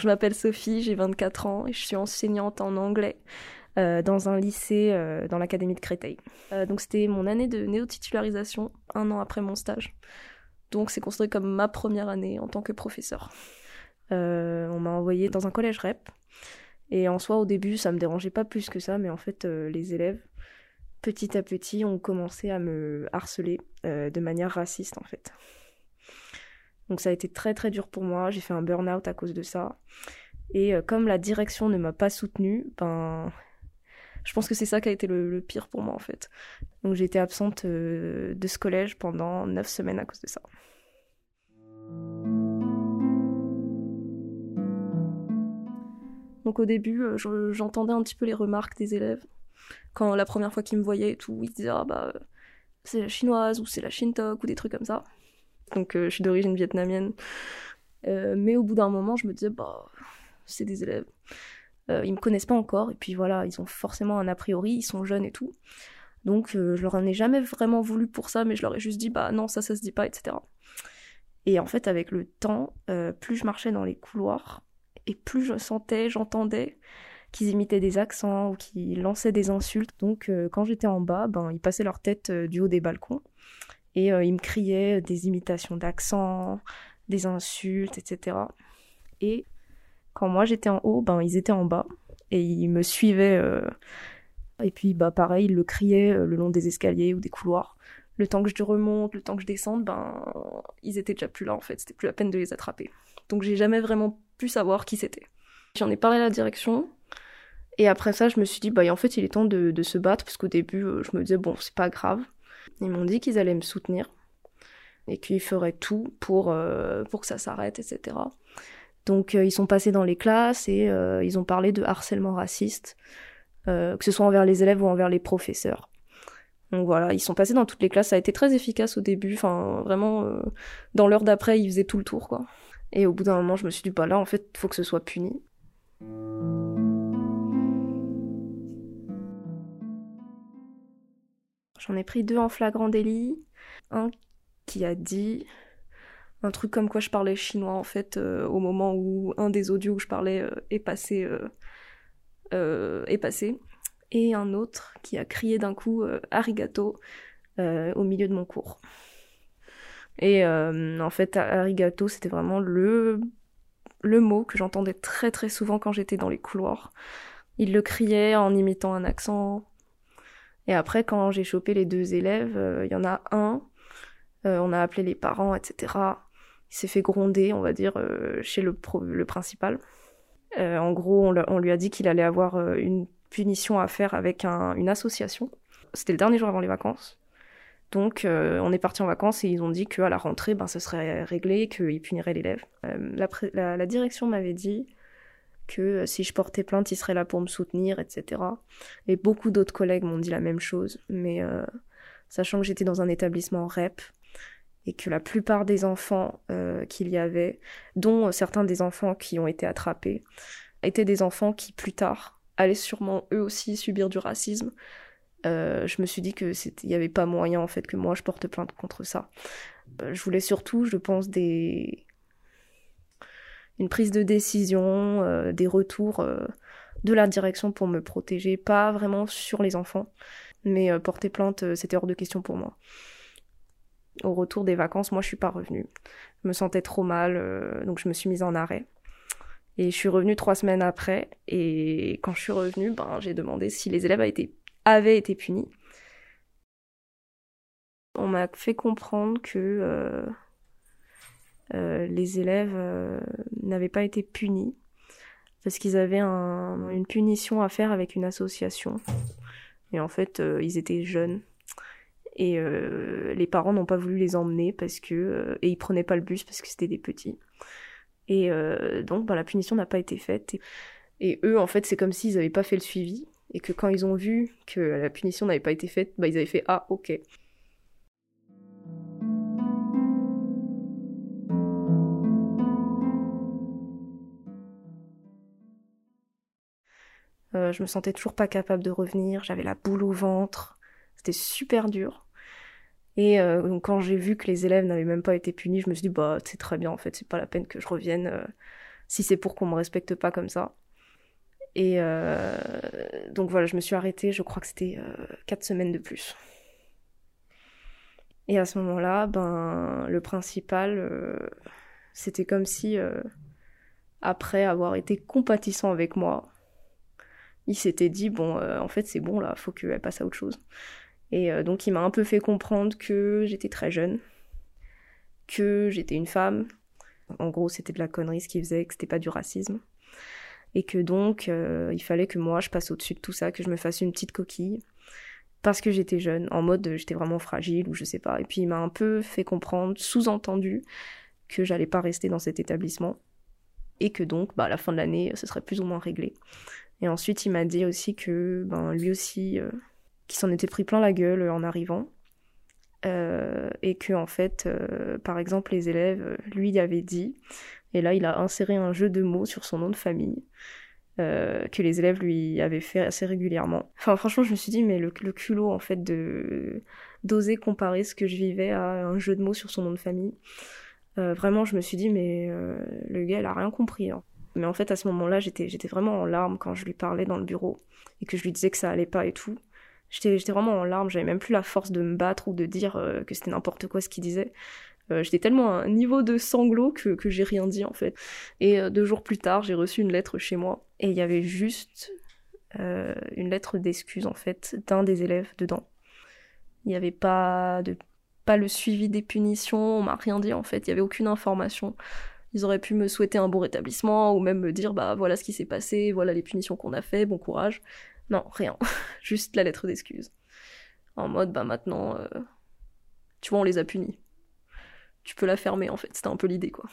Je m'appelle Sophie, j'ai 24 ans et je suis enseignante en anglais euh, dans un lycée euh, dans l'académie de Créteil. Euh, donc c'était mon année de néo-titularisation, un an après mon stage. Donc c'est considéré comme ma première année en tant que professeur. on m'a envoyé dans un collège REP. Et en soi, au début, ça me dérangeait pas plus que ça, mais en fait, les élèves, petit à petit, ont commencé à me harceler de manière raciste, en fait. Donc ça a été très très dur pour moi, j'ai fait un burn-out à cause de ça. Et euh, comme la direction ne m'a pas soutenue, ben je pense que c'est ça qui a été le, pire pour moi en fait. Donc j'ai été absente euh, de ce collège pendant neuf semaines à cause de ça. Donc au début, euh, j'entendais un petit peu les remarques des élèves. Quand la première fois qu'ils me voyaient et tout, ils disaient ah bah c'est la chinoise ou c'est la shintok ou des trucs comme ça donc euh, je suis d'origine vietnamienne. Euh, mais au bout d'un moment, je me disais, bah, c'est des élèves. Euh, ils me connaissent pas encore, et puis voilà, ils ont forcément un a priori, ils sont jeunes et tout. Donc je leur en ai jamais vraiment voulu pour ça, mais je leur ai juste dit, bah non, ça, ça se dit pas, etc. Et en fait, avec le temps, plus je marchais dans les couloirs, et plus je sentais, j'entendais qu'ils imitaient des accents ou qu'ils lançaient des insultes. Donc quand j'étais en bas, ben, ils passaient leur tête du haut des balcons. Et euh, il me criait des imitations d'accent, des insultes, etc. Et quand moi j'étais en haut, ben ils étaient en bas et ils me suivaient. Euh, et puis bah pareil, ils le criaient euh, le long des escaliers ou des couloirs. Le temps que je remonte, le temps que je descende, ben ils étaient déjà plus là en fait. C'était plus la peine de les attraper. Donc j'ai jamais vraiment pu savoir qui c'était. J'en ai parlé à la direction. Et après ça, je me suis dit, bah en fait, il est temps de, de se battre, parce qu'au début, je me disais, bon, c'est pas grave. Ils m'ont dit qu'ils allaient me soutenir et qu'ils feraient tout pour, euh, pour que ça s'arrête, etc. Donc euh, ils sont passés dans les classes et euh, ils ont parlé de harcèlement raciste, que ce soit envers les élèves ou envers les professeurs. Donc voilà, ils sont passés dans toutes les classes, ça a été très efficace au début, enfin vraiment, dans l'heure d'après, ils faisaient tout le tour, quoi. Et au bout d'un moment, je me suis dit, bah là, en fait, faut que ce soit puni. J'en ai pris deux en flagrant délit. Un qui a dit un truc comme quoi je parlais chinois en fait euh, au moment où un des audios où je parlais euh, est passé euh, est passé et un autre qui a crié d'un coup arigato au milieu de mon cours. Et en fait arigato c'était vraiment le le mot que j'entendais très très souvent quand j'étais dans les couloirs. Il le criait en imitant un accent et après, quand j'ai chopé les deux élèves, euh, il y en a un, euh, on a appelé les parents, etc. Il s'est fait gronder, on va dire, euh, chez le, le principal. en gros, on, lui a dit qu'il allait avoir une punition à faire avec une association. C'était le dernier jour avant les vacances. Donc, on est parti en vacances et ils ont dit qu'à la rentrée, ben, ce serait réglé, qu'ils puniraient l'élève. la, direction m'avait dit que euh, si je portais plainte, il serait là pour me soutenir, etc. Et beaucoup d'autres collègues m'ont dit la même chose, mais euh, sachant que j'étais dans un établissement REP et que la plupart des enfants euh, qu'il y avait, dont certains des enfants qui ont été attrapés, étaient des enfants qui plus tard allaient sûrement eux aussi subir du racisme. je me suis dit que il n'y avait pas moyen en fait que moi je porte plainte contre ça. je voulais surtout, je pense, des une prise de décision, euh, des retours euh, de la direction pour me protéger, pas vraiment sur les enfants, mais euh, porter plainte, c'était hors de question pour moi. Au retour des vacances, moi je suis pas revenue. Je me sentais trop mal, donc je me suis mise en arrêt. Et je suis revenue trois semaines après, et quand je suis revenue, ben, j'ai demandé si les élèves avaient été, avaient été punis. On m'a fait comprendre que euh, les élèves euh, n'avaient pas été punis parce qu'ils avaient une punition à faire avec une association. Et en fait, euh, ils étaient jeunes. Et les parents n'ont pas voulu les emmener parce que. et ils prenaient pas le bus parce que c'était des petits. Et donc, bah, la punition n'a pas été faite. Et, eux, en fait, c'est comme s'ils n'avaient pas fait le suivi. Et que quand ils ont vu que la punition n'avait pas été faite, bah, ils avaient fait Ah, ok. Euh, je me sentais toujours pas capable de revenir, j'avais la boule au ventre, c'était super dur. Et euh, quand j'ai vu que les élèves n'avaient même pas été punis, je me suis dit bah c'est très bien en fait, c'est pas la peine que je revienne. Euh, si c'est pour qu'on me respecte pas comme ça. Et donc voilà, je me suis arrêtée, je crois que c'était 4 semaines de plus. Et à ce moment-là, ben, le principal, c'était comme si, après avoir été compatissant avec moi, il s'était dit bon euh, en fait c'est bon là faut qu'elle passe à autre chose. Et euh, donc il m'a un peu fait comprendre que j'étais très jeune que j'étais une femme. En gros c'était de la connerie ce qu'il faisait que c'était pas du racisme. Et que donc euh, il fallait que moi je passe au-dessus de tout ça que je me fasse une petite coquille. Parce que j'étais jeune en mode j'étais vraiment fragile ou je sais pas. Et puis il m'a un peu fait comprendre sous-entendu que j'allais pas rester dans cet établissement. Et que donc bah, à la fin de l'année ce serait plus ou moins réglé et ensuite, il m'a dit aussi que ben, lui aussi, euh, qui s'en était pris plein la gueule euh, en arrivant. Euh, et que en fait, par exemple, les élèves, lui, il avait dit, et là, il a inséré un jeu de mots sur son nom de famille. que les élèves lui avaient fait assez régulièrement. Enfin, franchement, je me suis dit, mais le, le culot, en fait, de d'oser comparer ce que je vivais à un jeu de mots sur son nom de famille. vraiment, je me suis dit, mais le gars, il a rien compris. Hein. Mais en fait, à ce moment-là, j'étais, j'étais vraiment en larmes quand je lui parlais dans le bureau et que je lui disais que ça allait pas et tout. J'étais, j'étais vraiment en larmes, j'avais même plus la force de me battre ou de dire euh, que c'était n'importe quoi ce qu'il disait. Euh, j'étais tellement à un niveau de sanglot que, que j'ai rien dit en fait. Et euh, deux jours plus tard, j'ai reçu une lettre chez moi et il y avait juste une lettre d'excuse en fait d'un des élèves dedans. Il n'y avait pas de pas le suivi des punitions, on m'a rien dit en fait, il y avait aucune information. Ils auraient pu me souhaiter un bon rétablissement ou même me dire bah voilà ce qui s'est passé, voilà les punitions qu'on a fait, bon courage. Non, rien. Juste la lettre d'excuse. En mode bah maintenant, euh, tu vois, on les a punis. Tu peux la fermer en fait, c'était un peu l'idée quoi.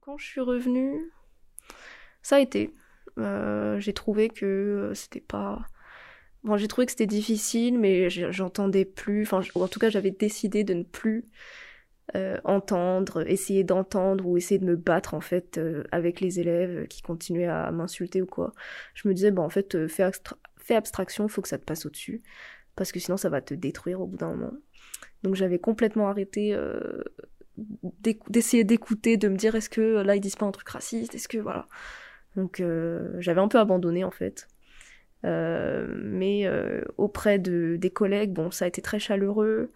Quand je suis revenue, ça a été. Euh, j'ai trouvé que euh, c'était pas Bon, j'ai trouvé que c'était difficile, mais j'entendais plus. Enfin, en tout cas, j'avais décidé de ne plus euh, entendre, essayer d'entendre ou essayer de me battre en fait euh, avec les élèves qui continuaient à m'insulter ou quoi. Je me disais, bon, en fait, euh, fais, fais abstraction, faut que ça te passe au-dessus, parce que sinon ça va te détruire au bout d'un moment. Donc j'avais complètement arrêté d'essayer d'écouter, de me dire est-ce que là ils disent pas un truc raciste, est-ce que voilà. Donc j'avais un peu abandonné en fait. Euh, mais euh, auprès de, des collègues, bon, ça a été très chaleureux.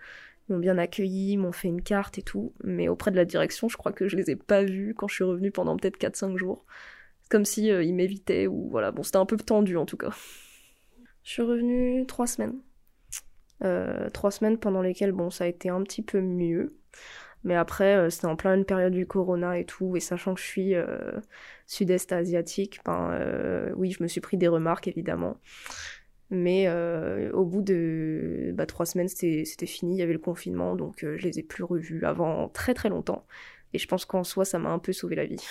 Ils m'ont bien accueilli, m'ont fait une carte et tout. Mais auprès de la direction, je crois que je les ai pas vus quand je suis revenue pendant peut-être 4-5 jours. Comme si euh, ils m'évitaient ou voilà. Bon, c'était un peu tendu en tout cas. Je suis revenue trois semaines. trois semaines pendant lesquelles, bon, ça a été un petit peu mieux. Mais après, euh, c'était en pleine période du corona et tout, et sachant que je suis euh, sud-est asiatique, ben euh, oui, je me suis pris des remarques évidemment. Mais euh, au bout de bah, trois semaines, c'était fini, il y avait le confinement, donc euh, je les ai plus revus avant très très longtemps. Et je pense qu'en soi, ça m'a un peu sauvé la vie.